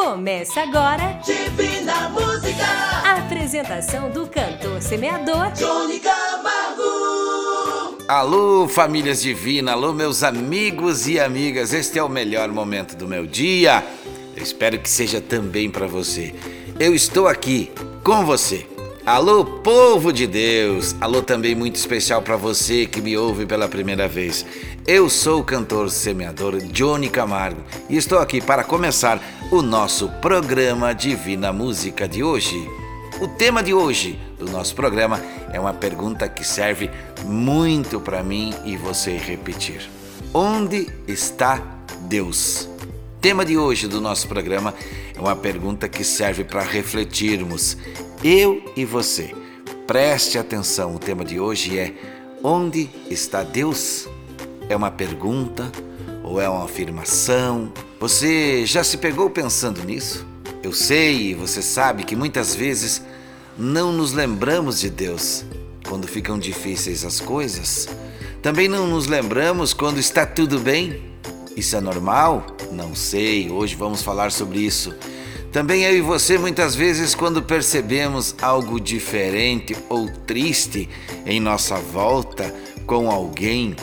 Começa agora Divina Música a apresentação do cantor semeador Johnny Camargo Alô, famílias divinas, alô, meus amigos e amigas. Este é o melhor momento do meu dia. Eu espero que seja também para você. Eu estou aqui com você. Alô, povo de Deus. Alô também muito especial para você que me ouve pela primeira vez. Eu sou o cantor semeador Johnny Camargo e estou aqui para começar o nosso programa Divina Música de hoje. O tema de hoje do nosso programa é uma pergunta que serve muito para mim e você repetir. Onde está Deus? Tema de hoje do nosso programa é uma pergunta que serve para refletirmos, eu e você. Preste atenção, o tema de hoje é: Onde está Deus? É uma pergunta ou é uma afirmação? Você já se pegou pensando nisso? Eu sei e você sabe que muitas vezes não nos lembramos de Deus quando ficam difíceis as coisas. Também não nos lembramos quando está tudo bem. Isso é normal? Não sei, hoje vamos falar sobre isso. Também eu e você, muitas vezes, quando percebemos algo diferente ou triste em nossa volta com alguém,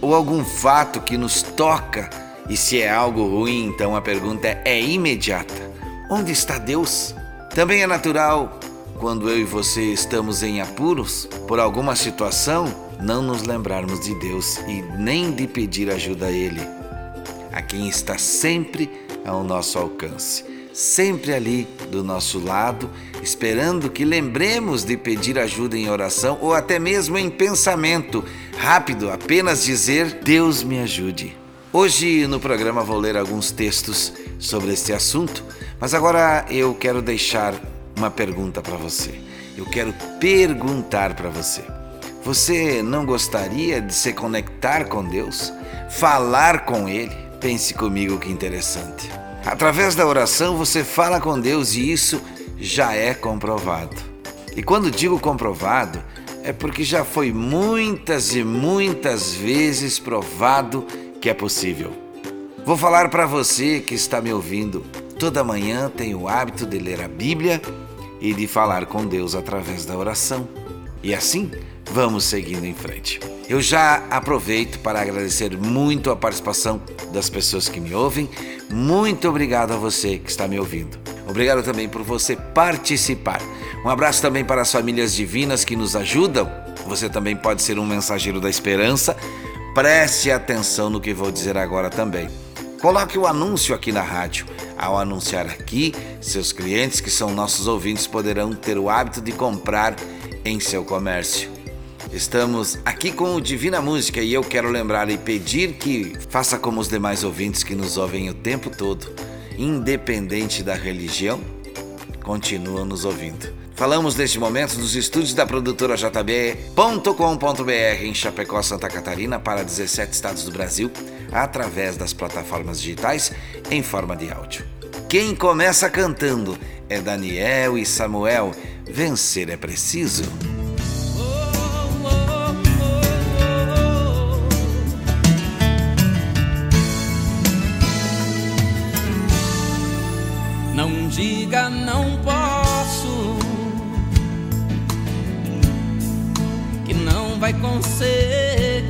ou algum fato que nos toca, e se é algo ruim, então a pergunta é imediata: onde está Deus? Também é natural, quando eu e você estamos em apuros por alguma situação, não nos lembrarmos de Deus e nem de pedir ajuda a Ele, a quem está sempre ao nosso alcance sempre ali do nosso lado, esperando que lembremos de pedir ajuda em oração ou até mesmo em pensamento. Rápido, apenas dizer: Deus me ajude. Hoje no programa vou ler alguns textos sobre este assunto, mas agora eu quero deixar uma pergunta para você. Eu quero perguntar para você. Você não gostaria de se conectar com Deus? Falar com Ele? Pense comigo que interessante. Através da oração você fala com Deus e isso já é comprovado. E quando digo comprovado, é porque já foi muitas e muitas vezes provado que é possível. Vou falar para você que está me ouvindo. Toda manhã tenho o hábito de ler a Bíblia e de falar com Deus através da oração. E assim, vamos seguindo em frente. Eu já aproveito para agradecer muito a participação das pessoas que me ouvem. Muito obrigado a você que está me ouvindo. Obrigado também por você participar. Um abraço também para as famílias divinas que nos ajudam. Você também pode ser um mensageiro da esperança. Preste atenção no que vou dizer agora também. Coloque o anúncio aqui na rádio. Ao anunciar aqui, seus clientes, que são nossos ouvintes, poderão ter o hábito de comprar em seu comércio. Estamos aqui com o Divina Música e eu quero lembrar e pedir que faça como os demais ouvintes que nos ouvem o tempo todo, independente da religião, continuam nos ouvindo. Falamos neste momento dos estúdios da produtora JB.com.br em Chapecó, Santa Catarina, para 17 estados do Brasil, através das plataformas digitais em forma de áudio. Quem começa cantando é Daniel e Samuel. Vencer é preciso. Diga não posso, que não vai conseguir,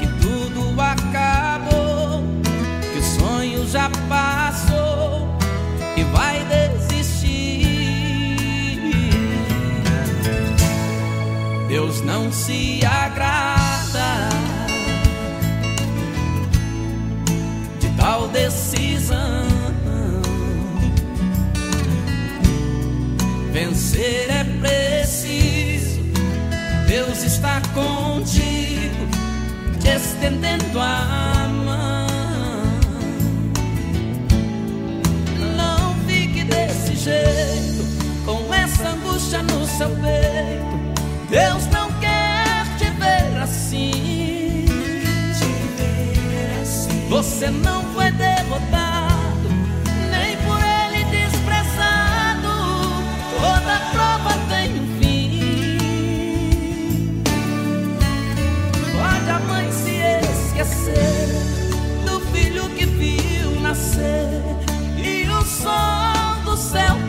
que tudo acabou, que o sonho já passou e vai desistir. Deus não se É preciso, Deus está contigo, te estendendo a mão. Não fique desse jeito, com essa angústia no seu peito. Deus não quer te ver assim. Você não foi derrotado,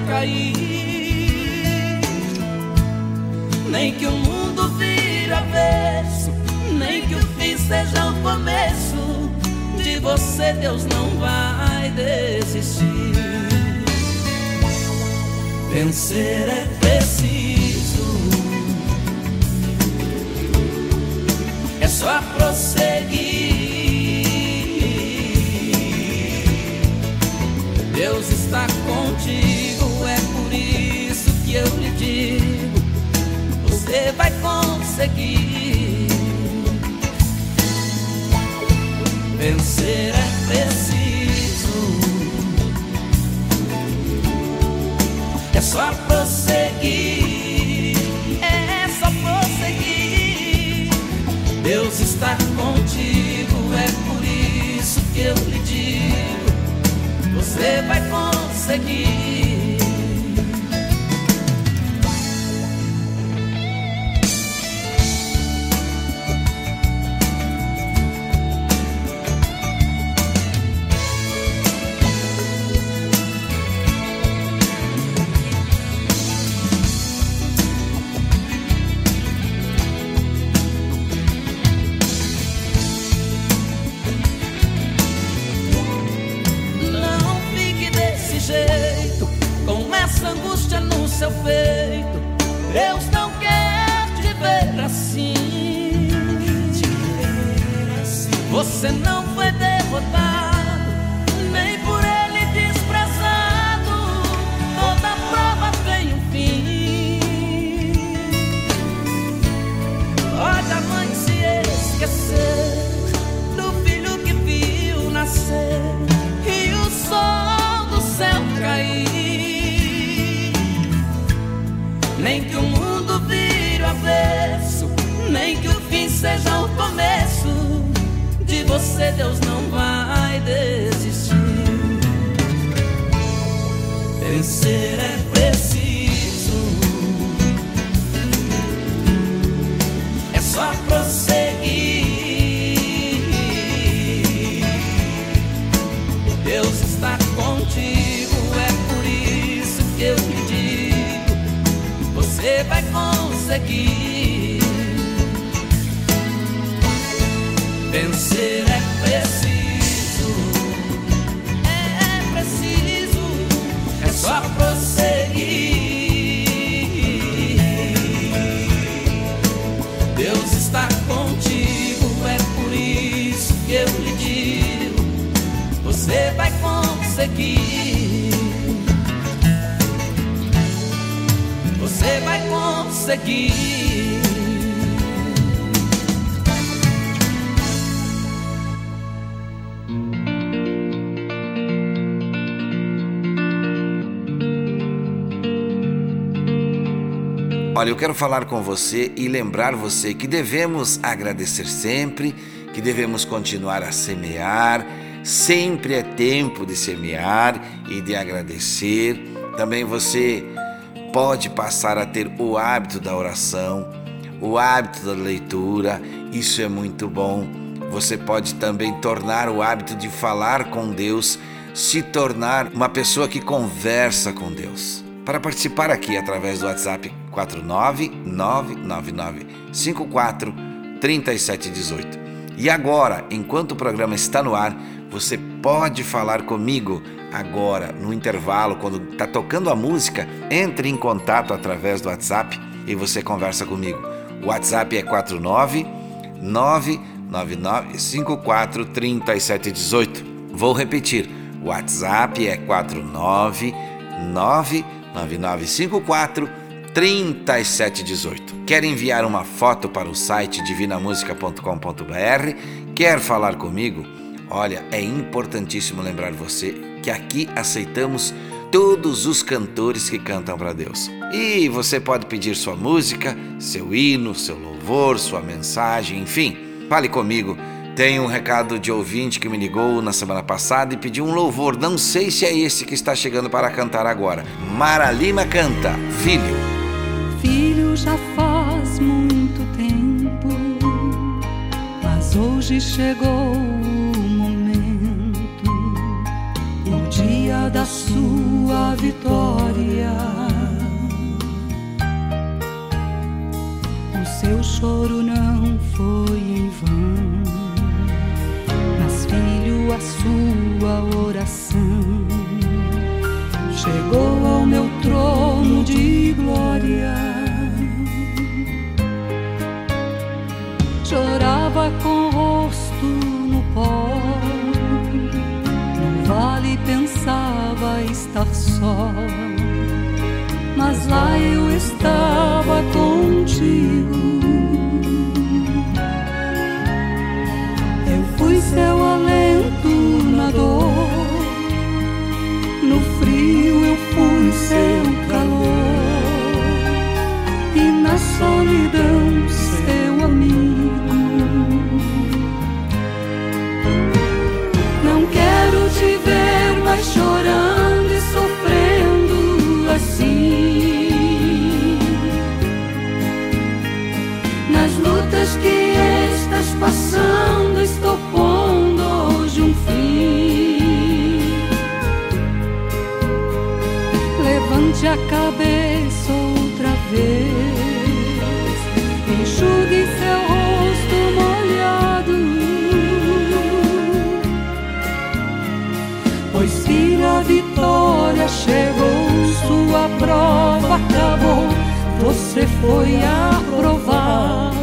cair. Nem que o mundo vire avesso, nem que o fim seja o começo. De você, Deus não vai desistir. Vencer é preciso, é só prosseguir. Deus está contigo, é por isso que eu lhe digo: você vai conseguir. Vencer é preciso, é só prosseguir, é só prosseguir. Deus está contigo, você vai conseguir. De Deus não conseguir. Olha, eu quero falar com você e lembrar você que devemos agradecer sempre, que devemos continuar a semear. Sempre é tempo de semear e de agradecer. Também você pode passar a ter o hábito da oração, o hábito da leitura. Isso é muito bom. Você pode também tornar o hábito de falar com Deus, se tornar uma pessoa que conversa com Deus. Para participar aqui através do WhatsApp 49999543718. E agora, enquanto o programa está no ar, você pode falar comigo agora, no intervalo, quando está tocando a música, entre em contato através do WhatsApp e você conversa comigo. O WhatsApp é 49999543718. Vou repetir. O WhatsApp é 4999954 3718. Quer enviar uma foto para o site divinamusica.com.br? Quer falar comigo? Olha, é importantíssimo lembrar você que aqui aceitamos todos os cantores que cantam para Deus. E você pode pedir sua música, seu hino, seu louvor, sua mensagem, enfim. Fale comigo. Tem um recado de ouvinte que me ligou na semana passada e pediu um louvor. Não sei se é esse que está chegando para cantar agora. Mara Lima canta, Filho. Filho, já faz muito tempo, mas hoje chegou no dia da sua vitória. O seu choro não foi em vão, mas filho, a sua oração chegou ao meu trono de glória. Chorar Mas a cabeça outra vez, enxugue seu rosto molhado, pois filha vitória chegou, sua prova acabou, você foi aprovado.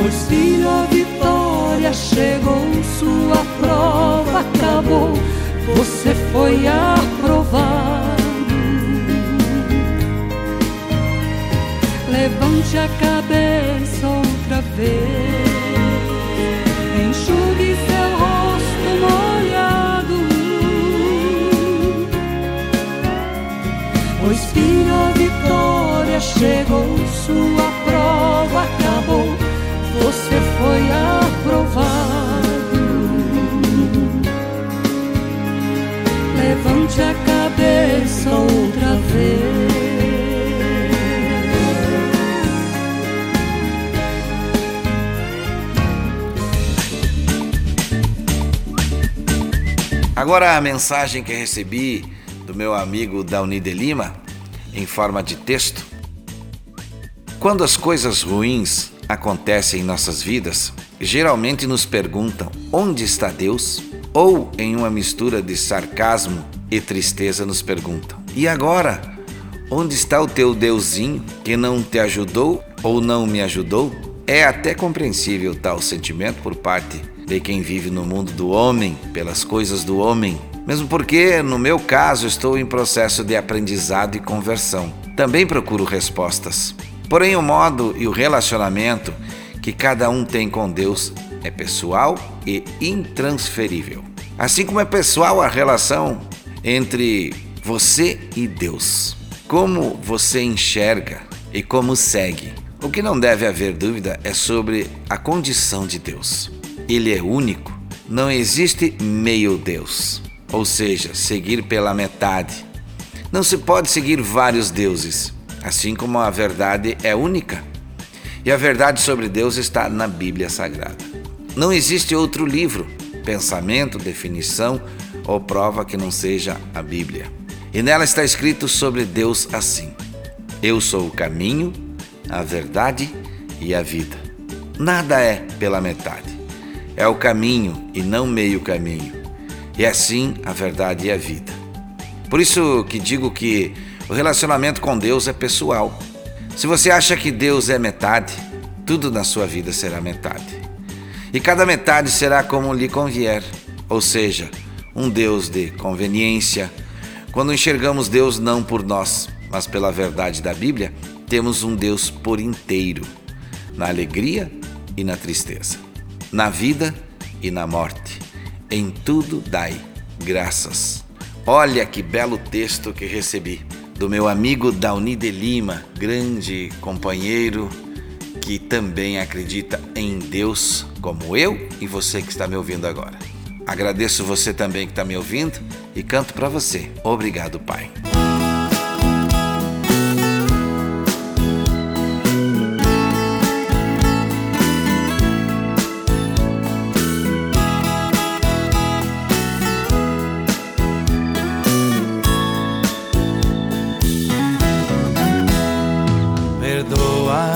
Pois filho, a vitória chegou, sua prova acabou, você foi aprovado. Levante a cabeça outra vez. Enxugue seu rosto molhado. Pois filho, a vitória chegou, sua prova acabou, foi aprovado. Levante a cabeça outra vez. Agora a mensagem que recebi do meu amigo Dauni de Lima, em forma de texto. Quando as coisas ruins acontecem em nossas vidas, geralmente nos perguntam: onde está Deus? Ou, em uma mistura de sarcasmo e tristeza, nos perguntam: e agora? Onde está o teu Deusinho que não te ajudou ou não me ajudou? É até compreensível tal sentimento por parte de quem vive no mundo do homem, pelas coisas do homem, Mesmo porque, no meu caso, estou em processo de aprendizado e conversão. Também procuro respostas. Porém, o modo e o relacionamento que cada um tem com Deus é pessoal e intransferível. Assim como é pessoal a relação entre você e Deus. Como você enxerga e como segue. O que não deve haver dúvida é sobre a condição de Deus. Ele é único, não existe meio Deus, ou seja, seguir pela metade. Não se pode seguir vários deuses, assim como a verdade é única. E a verdade sobre Deus está na Bíblia Sagrada. Não existe outro livro, pensamento, definição ou prova que não seja a Bíblia. E nela está escrito sobre Deus assim: Eu sou o caminho, a verdade e a vida. Nada é pela metade. É o caminho e não meio caminho. E assim a verdade e a vida. Por isso que digo que o relacionamento com Deus é pessoal. Se você acha que Deus é metade, tudo na sua vida será metade e cada metade será como lhe convier, ou seja, um Deus de conveniência. Quando enxergamos Deus não por nós, mas pela verdade da Bíblia, temos um Deus por inteiro, na alegria e na tristeza, na vida e na morte. Em tudo dai graças. Olha que belo texto que recebi do meu amigo Dauni de Lima, grande companheiro que também acredita em Deus, como eu e você que está me ouvindo agora. Agradeço você também que está me ouvindo e canto para você. Obrigado, Pai.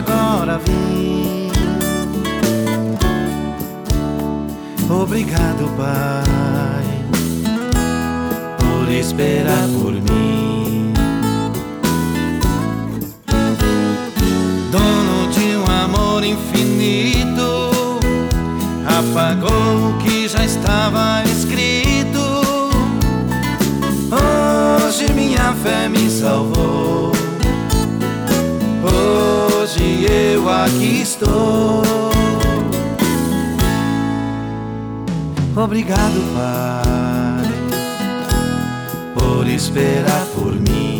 agora vim. Obrigado, Pai, por esperar por mim. Dono de um amor infinito, apagou o que já estava escrito. Hoje minha fé me salvou. Hoje eu aqui estou. Obrigado, Pai, por esperar por mim.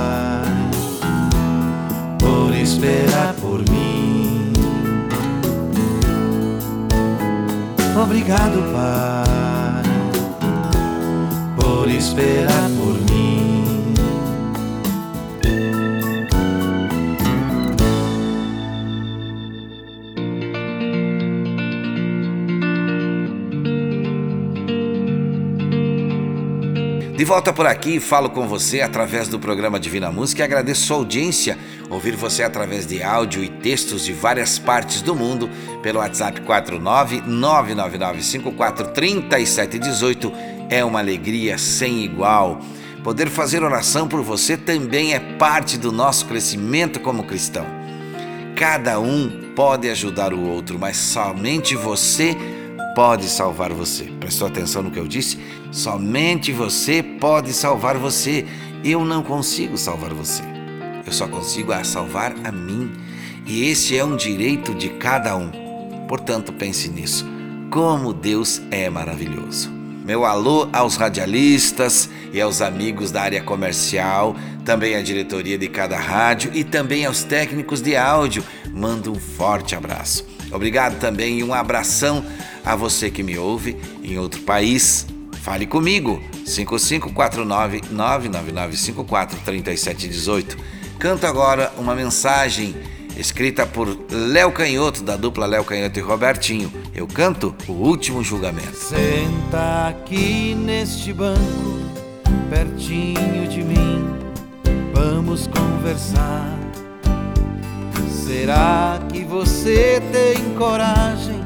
esperar por mim. Obrigado, Pai, por esperar por mim. De volta por aqui, falo com você através do programa Divina Música e agradeço sua audiência. Ouvir você através de áudio e textos de várias partes do mundo pelo WhatsApp 49999543718 é uma alegria sem igual. Poder fazer oração por você também é parte do nosso crescimento como cristão. Cada um pode ajudar o outro, mas somente você pode salvar você. Prestou atenção no que eu disse? Somente você pode salvar você. Eu não consigo salvar você. Eu só consigo salvar a mim. E esse é um direito de cada um. Portanto, pense nisso. Como Deus é maravilhoso. Meu alô aos radialistas e aos amigos da área comercial, também à diretoria de cada rádio e também aos técnicos de áudio. Mando um forte abraço. Obrigado também e um abração a você que me ouve em outro país. Fale comigo, 5549-999543718. Canto agora uma mensagem escrita por Léo Canhoto, da dupla Léo Canhoto e Robertinho. Eu canto O Último Julgamento. Senta aqui neste banco, pertinho de mim, vamos conversar. Será que você tem coragem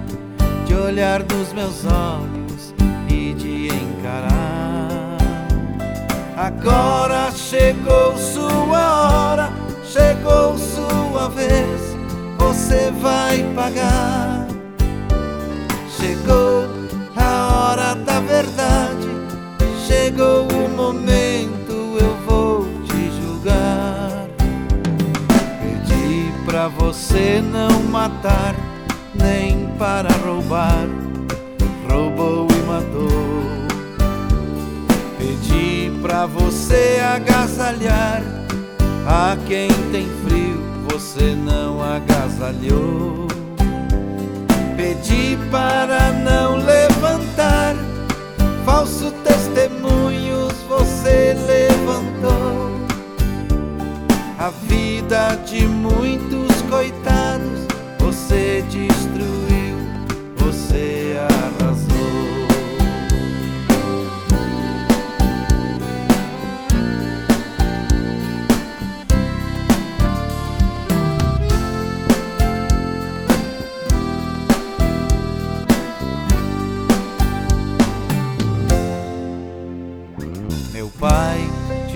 de olhar nos meus olhos Agora chegou sua hora, chegou sua vez, você vai pagar. Chegou a hora da verdade, chegou o momento, eu vou te julgar. Pedi pra você não matar, nem para roubar, Você agasalhar, a quem tem frio você não agasalhou. Pedi para não levantar falso testemunhos, você levantou. A vida de muitos coitados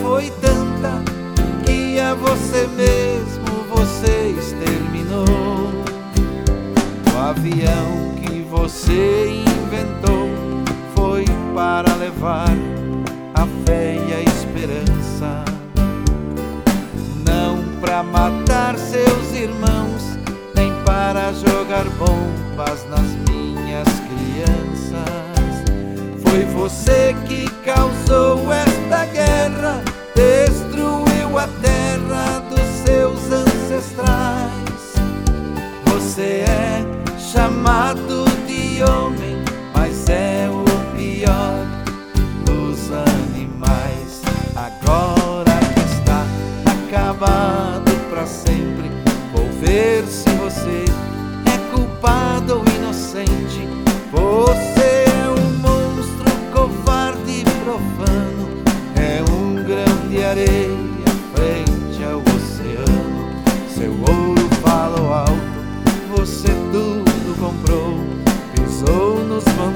foi tanta que a você mesmo você exterminou. O avião que você inventou foi para levar a fé e a esperança, não para matar seus irmãos, nem para jogar bombas nas minhas crianças. Foi você que causou esta guerra, destruiu a terra dos seus ancestrais. Você é chamado de homem, mas é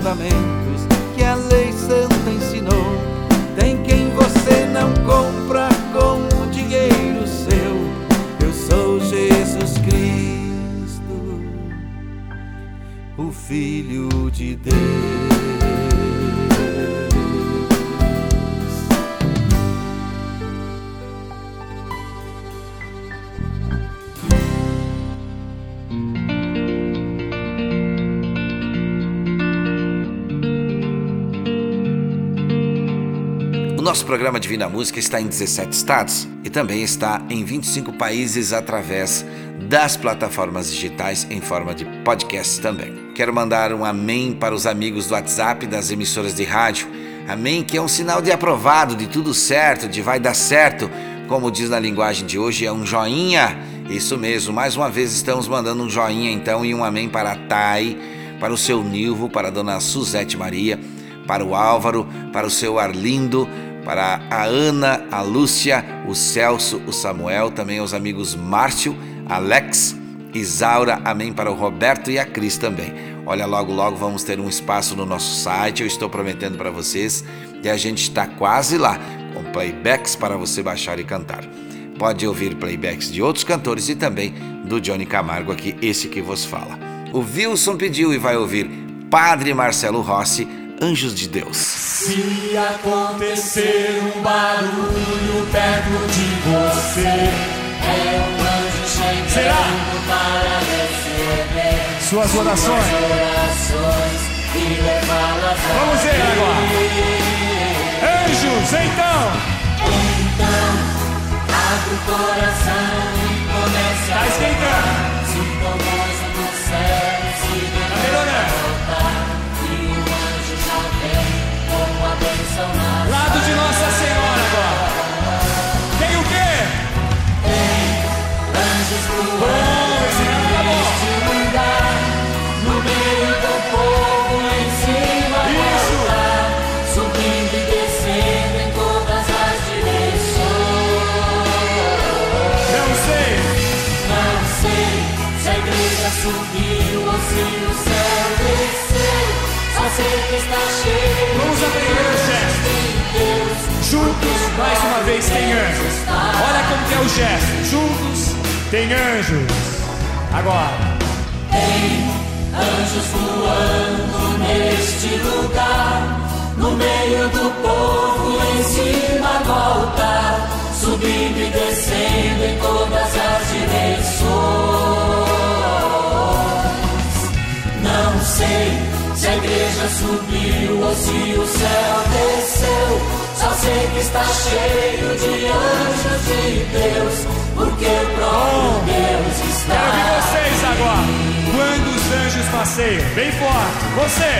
mandamentos que a lei santa ensinou. Tem quem você não compra com o dinheiro seu. Eu sou Jesus Cristo, o Filho de Deus. Nosso programa Divina Música está em 17 estados e também está em 25 países através das plataformas digitais em forma de podcast também. Quero mandar um amém para os amigos do WhatsApp das emissoras de rádio. Amém, que é um sinal de aprovado, de tudo certo, de vai dar certo. Como diz na linguagem de hoje, é um joinha. Isso mesmo, mais uma vez estamos mandando um joinha então e um amém para a Thay, para o seu Nilvo, para a dona Suzete Maria, para o Álvaro, para o seu Arlindo, para a Ana, a Lúcia, o Celso, o Samuel, também os amigos Márcio, Alex, Isaura, amém para o Roberto e a Cris também. Olha, logo logo vamos ter um espaço no nosso site, eu estou prometendo para vocês, e a gente está quase lá, com playbacks para você baixar e cantar. Pode ouvir playbacks de outros cantores e também do Johnny Camargo aqui, esse que vos fala. O Wilson pediu e vai ouvir Padre Marcelo Rossi, Anjos de Deus. Se acontecer um barulho perto de você, é um anjo chegando Será? para receber Suas orações. orações e levá-las a Vamos ver agora. Anjos, então. Abre o coração e comece Tá a esquentando. Sinta o do céu Vamos aprender o gesto. Juntos, mais uma vez, tem anjos. Olha como é o gesto. Juntos, tem anjos. Agora. Anjos voando neste lugar. No meio do povo, em cima do altar. Subindo e descendo em todas as direções. Não sei se a igreja subiu ou se o céu desceu. Só sei que está cheio de anjos de Deus, porque o próprio Deus está. Quero ouvir vocês agora. Quando os anjos passeiam, bem forte. Você.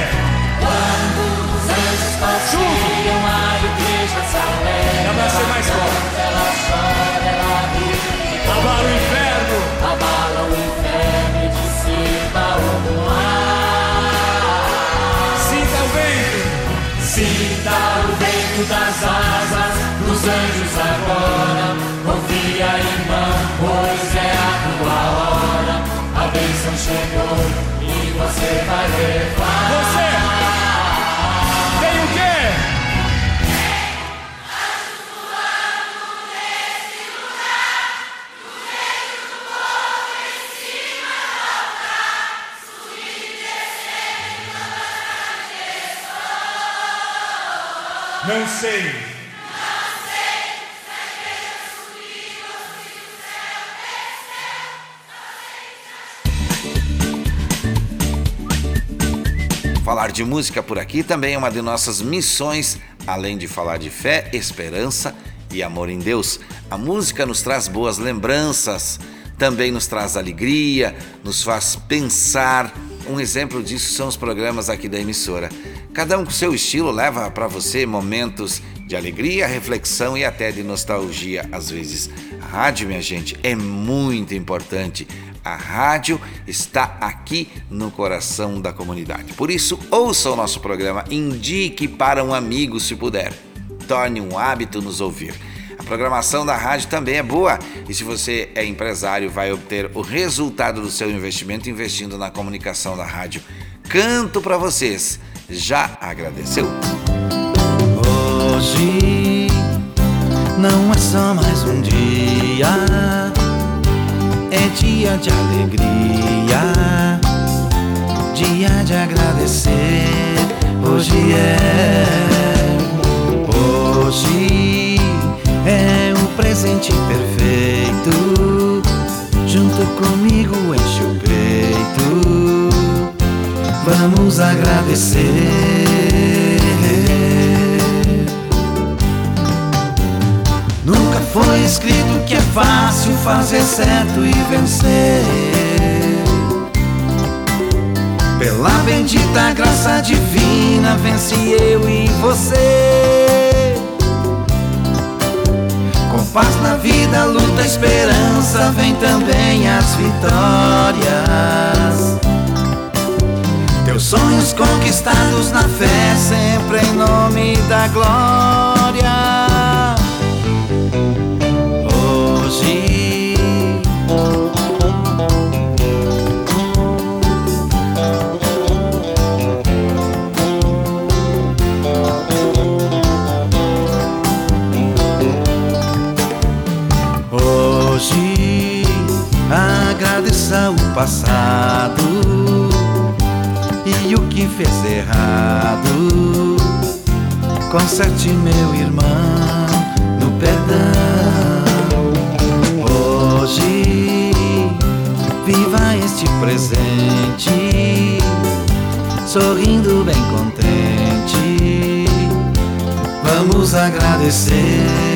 Quando os anjos passeiam, a igreja se alegra. Dá pra ser mais forte. Ela chora, ela ri, Abala o inferno. abala o inferno e dissipa o mar. Sinta o vento das asas dos anjos agora. Confia, irmão, pois é a tua hora. A bênção chegou e você vai levar. Você. Não sei. Falar de música por aqui também é uma de nossas missões, além de falar de fé, esperança e amor em Deus. A música nos traz boas lembranças, também nos traz alegria, nos faz pensar. Um exemplo disso são os programas aqui da emissora. Cada um com seu estilo leva para você momentos de alegria, reflexão e até de nostalgia às vezes. A rádio, minha gente, é muito importante. A rádio está aqui no coração da comunidade. Por isso, ouça o nosso programa, indique para um amigo se puder. Torne um hábito nos ouvir. A programação da rádio também é boa e se você é empresário, vai obter o resultado do seu investimento investindo na comunicação da rádio. Canto para vocês. Já agradeceu? Hoje não é só mais um dia, é dia de alegria, dia de agradecer. Hoje é, hoje é o presente perfeito. Junto comigo enche o peito. Vamos agradecer. Nunca foi escrito que é fácil fazer certo e vencer. Pela bendita graça divina, vence eu e você. Com paz na vida, luta, esperança, vem também as vitórias. Sonhos conquistados na fé, sempre em nome da glória. Hoje Hoje agradeça o passado e o que fez errado. Conserte meu irmão no perdão. Hoje viva este presente, sorrindo bem contente. Vamos agradecer.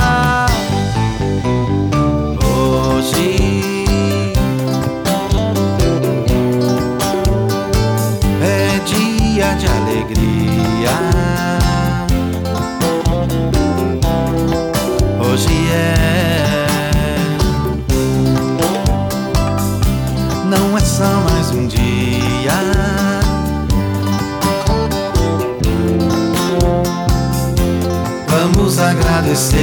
Agradecer.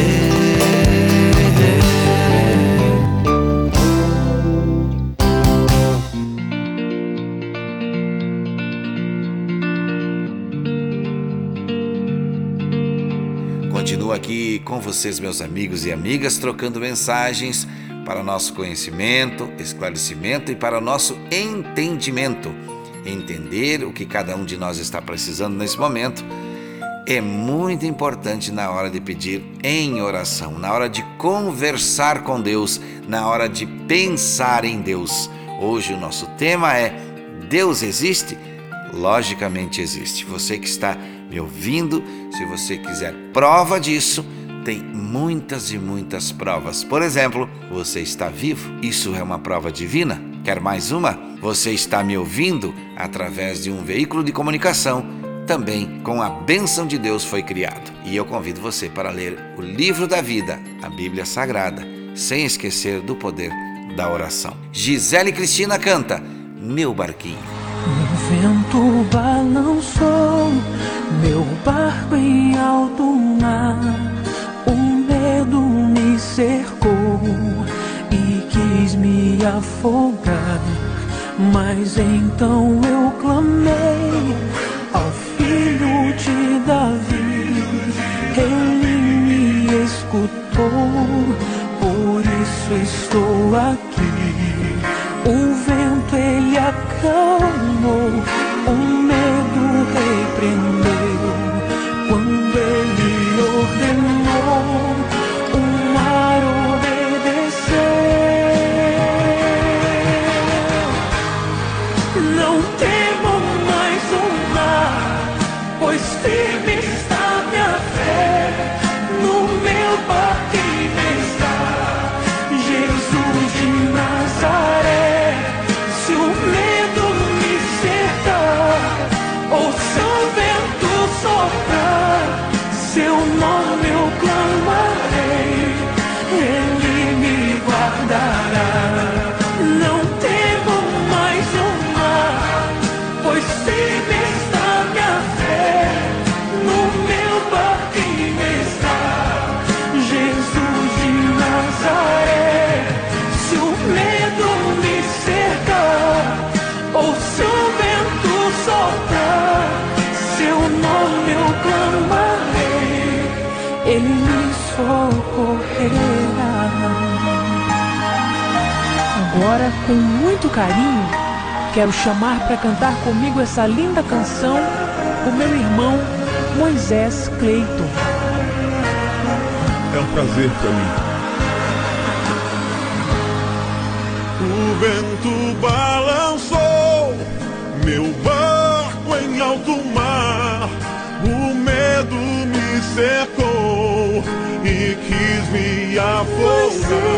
Continuo aqui com vocês, meus amigos e amigas, trocando mensagens para nosso conhecimento, esclarecimento e para nosso entendimento. Entender o que cada um de nós está precisando nesse momento é muito importante na hora de pedir em oração, na hora de conversar com Deus, na hora de pensar em Deus. Hoje o nosso tema é Deus existe? Logicamente existe. Você que está me ouvindo, se você quiser prova disso, tem muitas e muitas provas. Por exemplo, você está vivo. Isso é uma prova divina. Quer mais uma? Você está me ouvindo através de um veículo de comunicação. Também com a bênção de Deus foi criado. E eu convido você para ler o livro da vida, a Bíblia Sagrada, sem esquecer do poder da oração. Gisele Cristina canta Meu Barquinho. O vento balançou meu barco em alto mar. O medo me cercou e quis me afogar. Mas então eu clamei Davi. Ele me escutou, por isso estou aqui. O vento ele acalmou, carinho, quero chamar para cantar comigo essa linda canção o meu irmão Moisés Cleiton. É um prazer para mim. O vento balançou meu barco em alto mar. O medo me cercou e quis me afogar.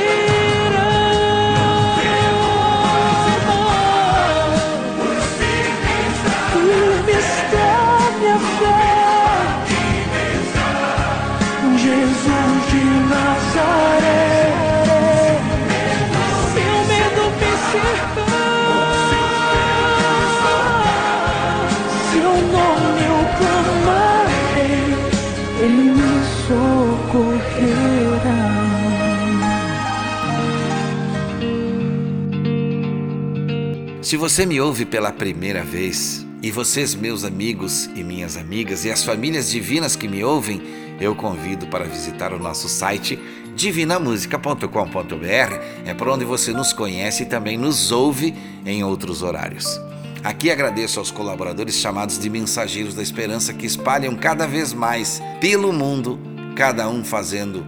Se você me ouve pela primeira vez, e vocês, meus amigos e minhas amigas, e as famílias divinas que me ouvem, eu convido para visitar o nosso site divinamusica.com.br. É por onde você nos conhece e também nos ouve em outros horários. Aqui agradeço aos colaboradores chamados de Mensageiros da Esperança que espalham cada vez mais pelo mundo, cada um fazendo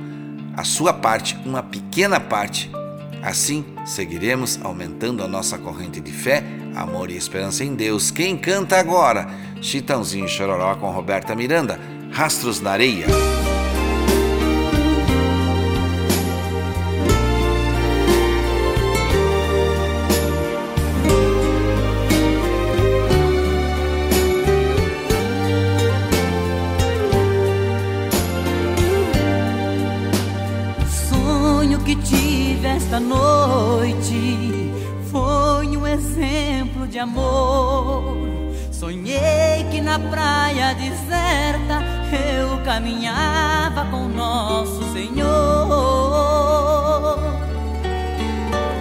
a sua parte, uma pequena parte Assim, seguiremos aumentando a nossa corrente de fé, amor e esperança em Deus. Quem canta agora? Chitãozinho Chororó com Roberta Miranda, Rastros na Areia. sonho que tive esta noite foi um exemplo de amor. Sonhei que na praia deserta eu caminhava com nosso Senhor.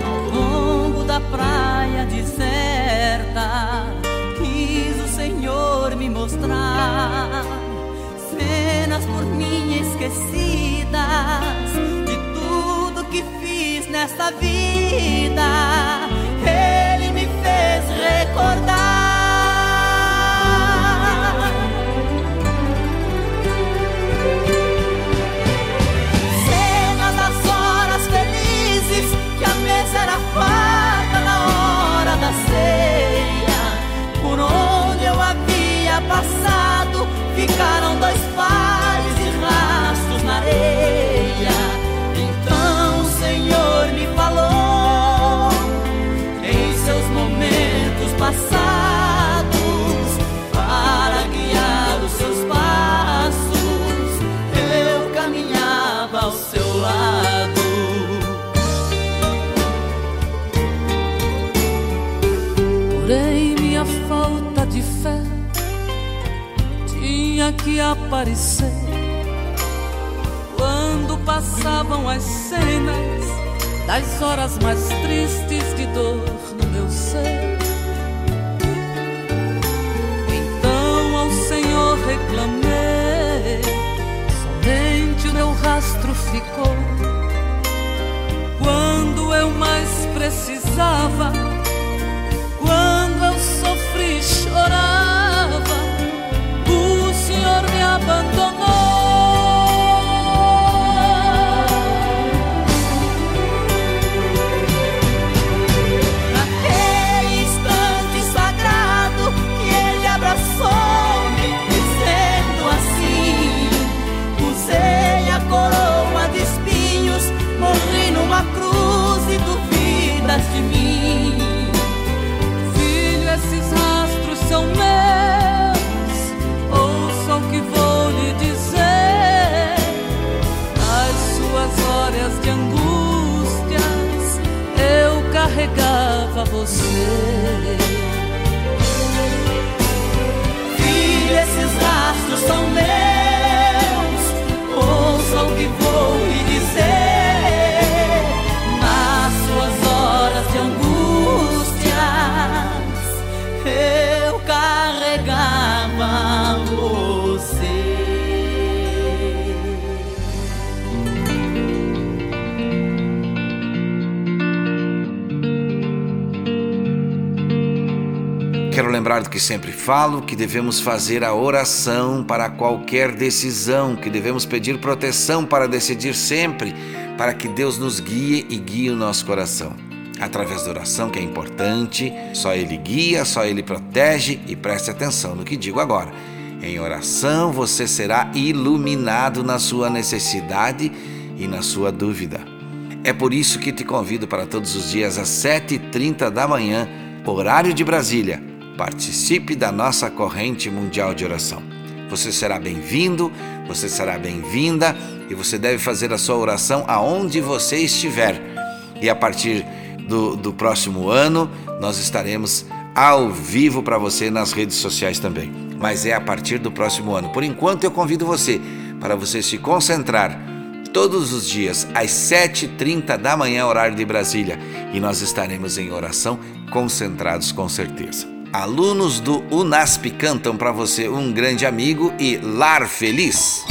Ao longo da praia deserta, quis o Senhor me mostrar cenas por mim esquecidas de tudo que fiz nesta vida. Aparecer quando passavam as cenas das horas mais tristes de dor no meu ser. Então ao Senhor reclamei, somente o meu rastro ficou. Quando eu mais precisava, quando eu sofri, chorava, sempre falo, que devemos fazer a oração para qualquer decisão, que devemos pedir proteção para decidir sempre, para que Deus nos guie e guie o nosso coração através da oração, que é importante. Só Ele guia, só Ele protege e preste atenção no que digo agora. Em oração você será iluminado na sua necessidade e na sua dúvida. É por isso que te convido para todos os dias às 7h30 da manhã, horário de Brasília. Participe da nossa corrente mundial de oração. Você será bem-vindo, você será bem-vinda e você deve fazer a sua oração aonde você estiver. E a partir do, do próximo ano, nós estaremos ao vivo para você nas redes sociais também. Mas é a partir do próximo ano. Por enquanto, eu convido você para você se concentrar todos os dias às 7h30 da manhã, horário de Brasília, e nós estaremos em oração concentrados com certeza. Alunos do UNASP cantam para você um grande amigo e lar feliz.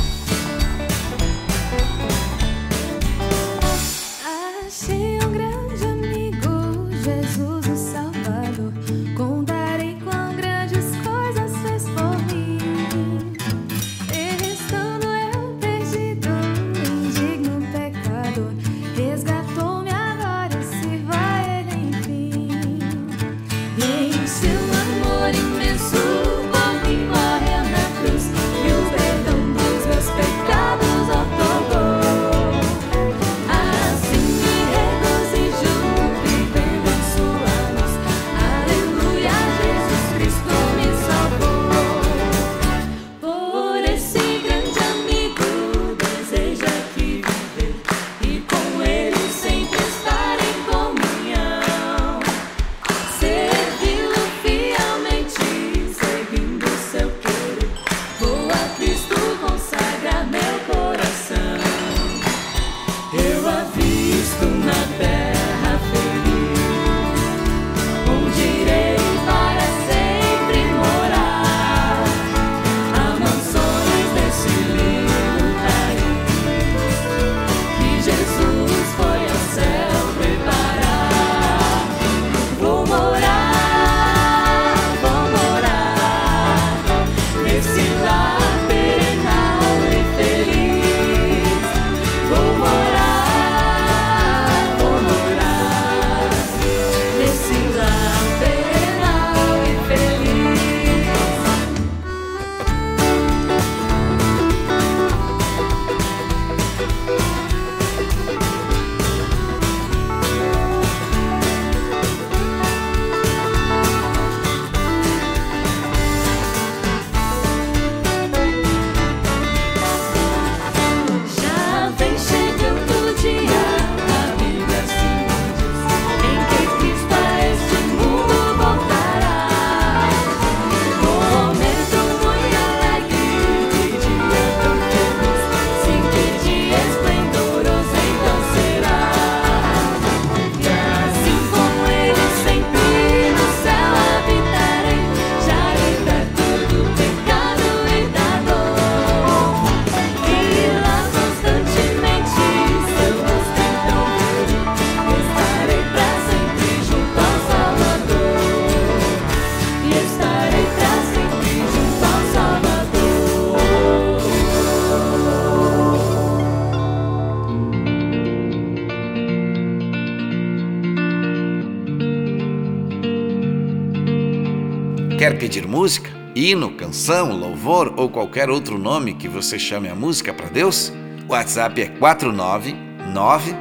Pedir música, hino, canção, louvor ou qualquer outro nome que você chame a música para Deus? O WhatsApp é 499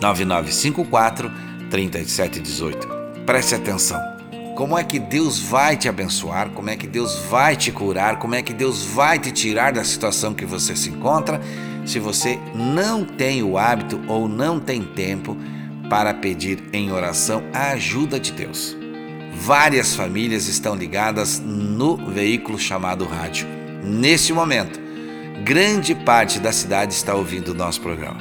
9954 3718. Preste atenção. Como é que Deus vai te abençoar? Como é que Deus vai te curar? Como é que Deus vai te tirar da situação que você se encontra? Se você não tem o hábito ou não tem tempo para pedir em oração a ajuda de Deus. Várias famílias estão ligadas no veículo chamado rádio. Neste momento, grande parte da cidade está ouvindo o nosso programa.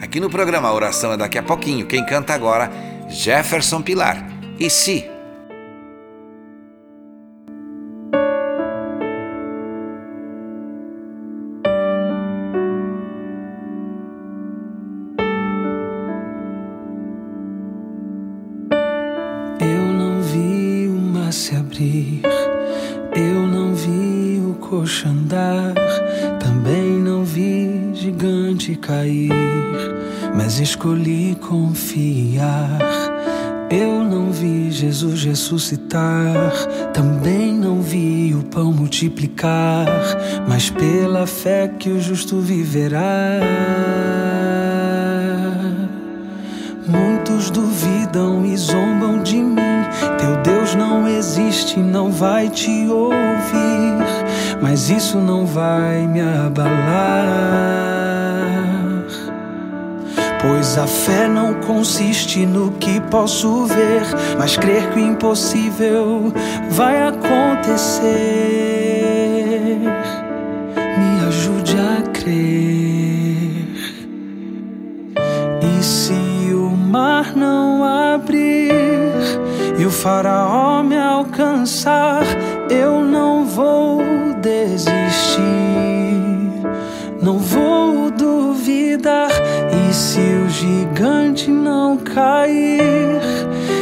Aqui no programa a Oração é daqui a pouquinho. Quem canta agora, Jefferson Pilar. E se Jesus ressuscitar, também não vi o pão multiplicar, mas pela fé que o justo viverá. Muitos duvidam e zombam de mim. Teu Deus não existe, não vai te ouvir. Mas isso não vai me abalar. Pois a fé não consiste no que posso ver, mas crer que o impossível vai acontecer. Me ajude a crer. E se o mar não abrir e o faraó me alcançar, eu não vou desistir, não vou duvidar. E se o gigante não cair,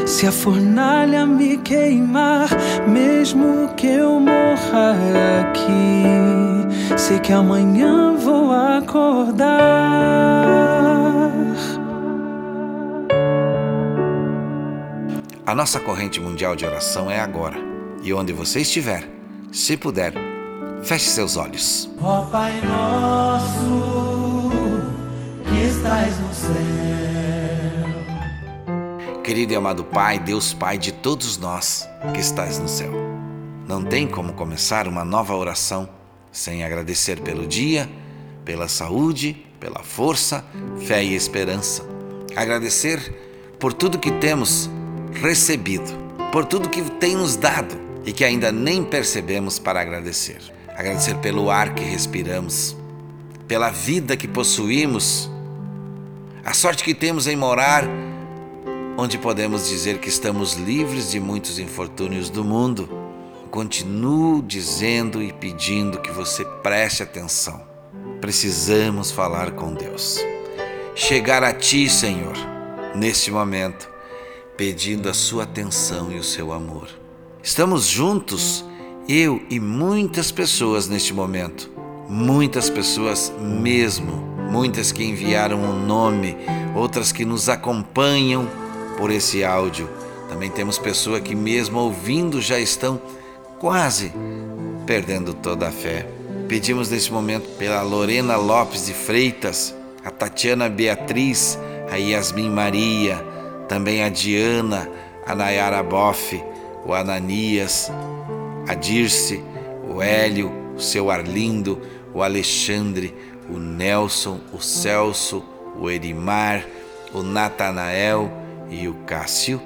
se a fornalha me queimar, mesmo que eu morra aqui, sei que amanhã vou acordar. A nossa corrente mundial de oração é agora. E onde você estiver, se puder, feche seus olhos. Ó Pai nosso, estás no céu. Querido e amado Pai, Deus Pai de todos nós que estás no céu. Não tem como começar uma nova oração sem agradecer pelo dia, pela saúde, pela força, fé e esperança. Agradecer por tudo que temos recebido, por tudo que tem nos dado e que ainda nem percebemos para agradecer. Agradecer pelo ar que respiramos, pela vida que possuímos, a sorte que temos em morar onde podemos dizer que estamos livres de muitos infortúnios do mundo. Continuo dizendo e pedindo que você preste atenção. Precisamos falar com Deus. Chegar a Ti, Senhor, neste momento, pedindo a Sua atenção e o seu amor. Estamos juntos, eu e muitas pessoas neste momento. Muitas pessoas mesmo. Muitas que enviaram o um nome, outras que nos acompanham por esse áudio. Também temos pessoas que, mesmo ouvindo, já estão quase perdendo toda a fé. Pedimos nesse momento pela Lorena Lopes de Freitas, a Tatiana Beatriz, a Yasmin Maria, também a Diana, a Nayara Boff, o Ananias, a Dirce, o Hélio, o seu Arlindo, o Alexandre, o Nelson, o Celso, o Erimar, o Natanael e o Cássio.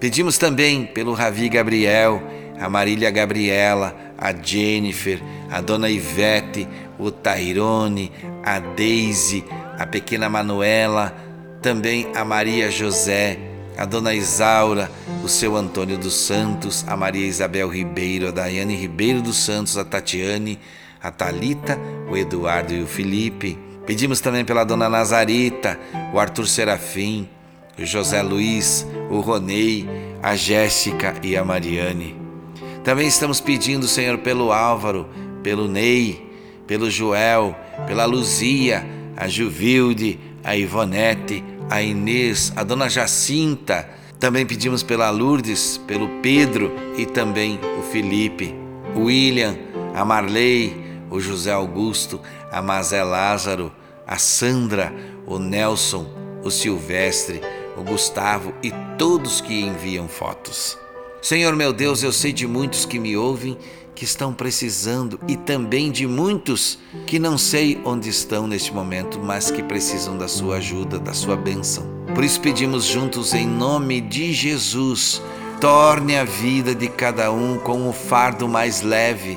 Pedimos também pelo Ravi Gabriel, a Marília Gabriela, a Jennifer, a Dona Ivete, o Tairone, a Daisy, a pequena Manuela, também a Maria José, a Dona Isaura, o seu Antônio dos Santos, a Maria Isabel Ribeiro, a Daiane Ribeiro dos Santos, a Tatiane, a Talita, o Eduardo e o Felipe. Pedimos também pela Dona Nazarita, o Arthur Serafim, o José Luiz, o Ronei, a Jéssica e a Mariane. Também estamos pedindo, Senhor, pelo Álvaro, pelo Ney, pelo Joel, pela Luzia, a Juvilde, a Ivonete, a Inês, a Dona Jacinta, Também pedimos pela Lourdes, pelo Pedro e também o Felipe, o William, a Marley, o José Augusto, a Mazé Lázaro, a Sandra, o Nelson, o Silvestre, o Gustavo e todos que enviam fotos. Senhor meu Deus, eu sei de muitos que me ouvem que estão precisando e também de muitos que não sei onde estão neste momento, mas que precisam da sua ajuda, da sua bênção. Por isso pedimos juntos em nome de Jesus, torne a vida de cada um com o fardo mais leve.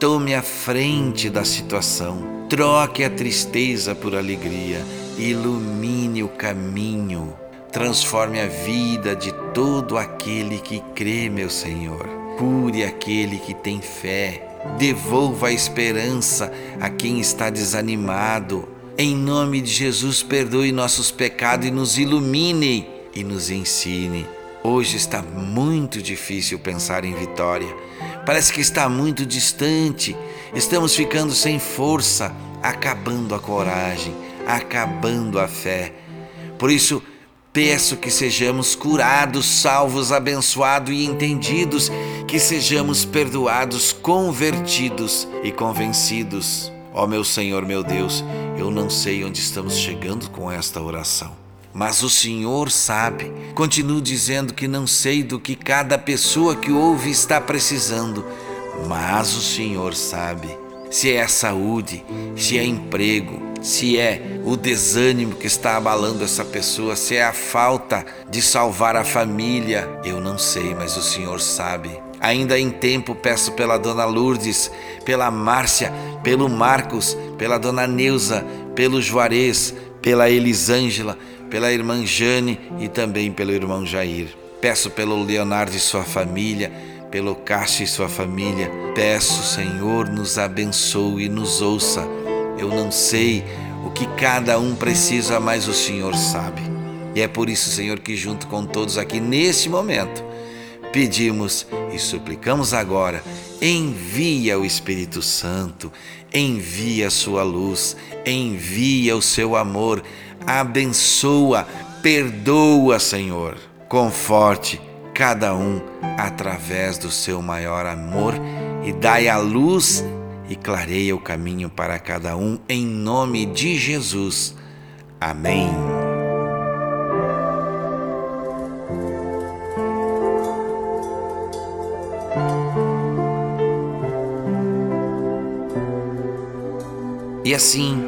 Tome a frente da situação, troque a tristeza por alegria, ilumine o caminho Transforme a vida de todo aquele que crê, meu Senhor. Cure aquele que tem fé. Devolva a esperança a quem está desanimado. Em nome de Jesus, perdoe nossos pecados e nos ilumine e nos ensine. Hoje está muito difícil pensar em vitória. Parece que está muito distante. Estamos ficando sem força, acabando a coragem, acabando a fé. Por isso, Peço que sejamos curados, salvos, abençoados e entendidos, que sejamos perdoados, convertidos e convencidos. Ó meu Senhor, meu Deus, eu não sei onde estamos chegando com esta oração, mas o Senhor sabe. Continuo dizendo que não sei do que cada pessoa que ouve está precisando, mas o Senhor sabe. Se é saúde, se é emprego, se é o desânimo que está abalando essa pessoa, se é a falta de salvar a família, eu não sei, mas o Senhor sabe. Ainda em tempo peço pela dona Lourdes, pela Márcia, pelo Marcos, pela dona Neuza, pelo Juarez, pela Elisângela, pela irmã Jane e também pelo irmão Jair. Peço pelo Leonardo e sua família, pelo Cássio e sua família. Peço, Senhor, nos abençoe e nos ouça eu não sei o que cada um precisa, mas o Senhor sabe. E é por isso, Senhor, que junto com todos aqui neste momento, pedimos e suplicamos agora: envia o Espírito Santo, envia a sua luz, envia o seu amor, abençoa, perdoa, Senhor. Conforte cada um através do seu maior amor e dai a luz e clareia o caminho para cada um, em nome de Jesus. Amém. E assim,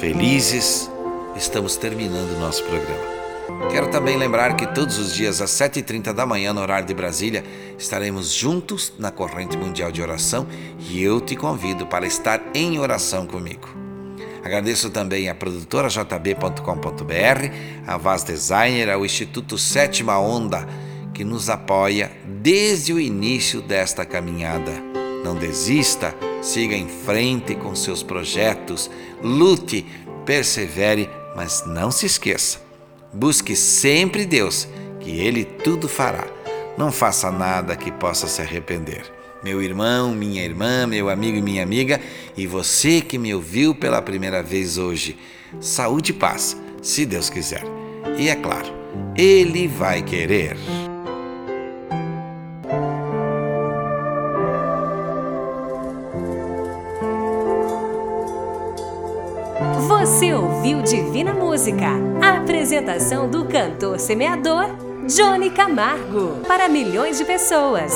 felizes, estamos terminando nosso programa. Quero também lembrar que todos os dias às 7h30 da manhã, no horário de Brasília, estaremos juntos na corrente mundial de oração e eu te convido para estar em oração comigo. Agradeço também à produtora jb.com.br, a Vaz Designer, ao Instituto Sétima Onda, que nos apoia desde o início desta caminhada. Não desista, siga em frente com seus projetos, lute, persevere, mas não se esqueça Busque sempre Deus, que Ele tudo fará. Não faça nada que possa se arrepender. Meu irmão, minha irmã, meu amigo e minha amiga, e você que me ouviu pela primeira vez hoje, saúde e paz, se Deus quiser. E é claro, Ele vai querer. Você ouviu Divina Música, a apresentação do cantor semeador Johnny Camargo, para milhões de pessoas.